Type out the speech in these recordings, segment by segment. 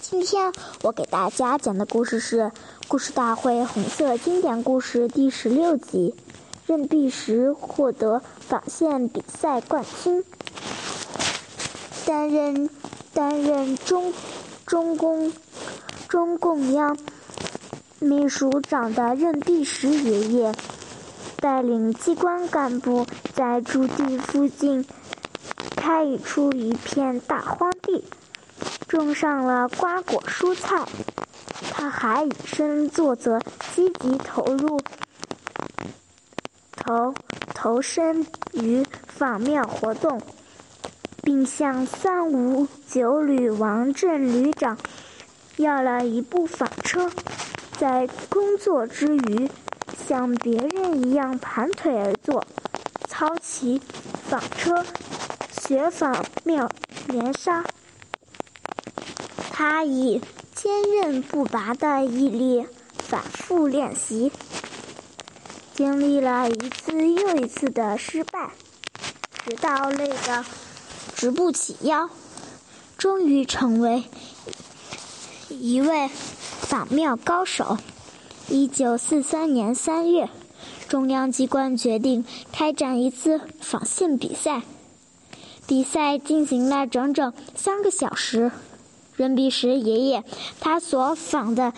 今天我给大家讲的故事是《故事大会红色经典故事》第十六集，任弼时获得纺线比赛冠军。担任担任中中共中共央秘书长的任弼时爷爷，带领机关干部在驻地附近开出一片大荒地。种上了瓜果蔬菜，他还以身作则，积极投入投投身于访庙活动，并向三五九旅王镇旅长要了一部纺车，在工作之余，像别人一样盘腿而坐，操起纺车，学纺庙棉纱。他以坚韧不拔的毅力反复练习，经历了一次又一次的失败，直到累得直不起腰，终于成为一位仿庙高手。一九四三年三月，中央机关决定开展一次纺线比赛，比赛进行了整整三个小时。任弼时爷爷，他所仿的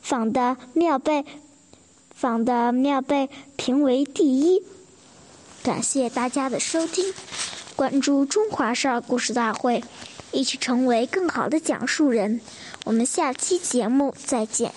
仿的庙被仿的庙被评为第一。感谢大家的收听，关注中华少儿故事大会，一起成为更好的讲述人。我们下期节目再见。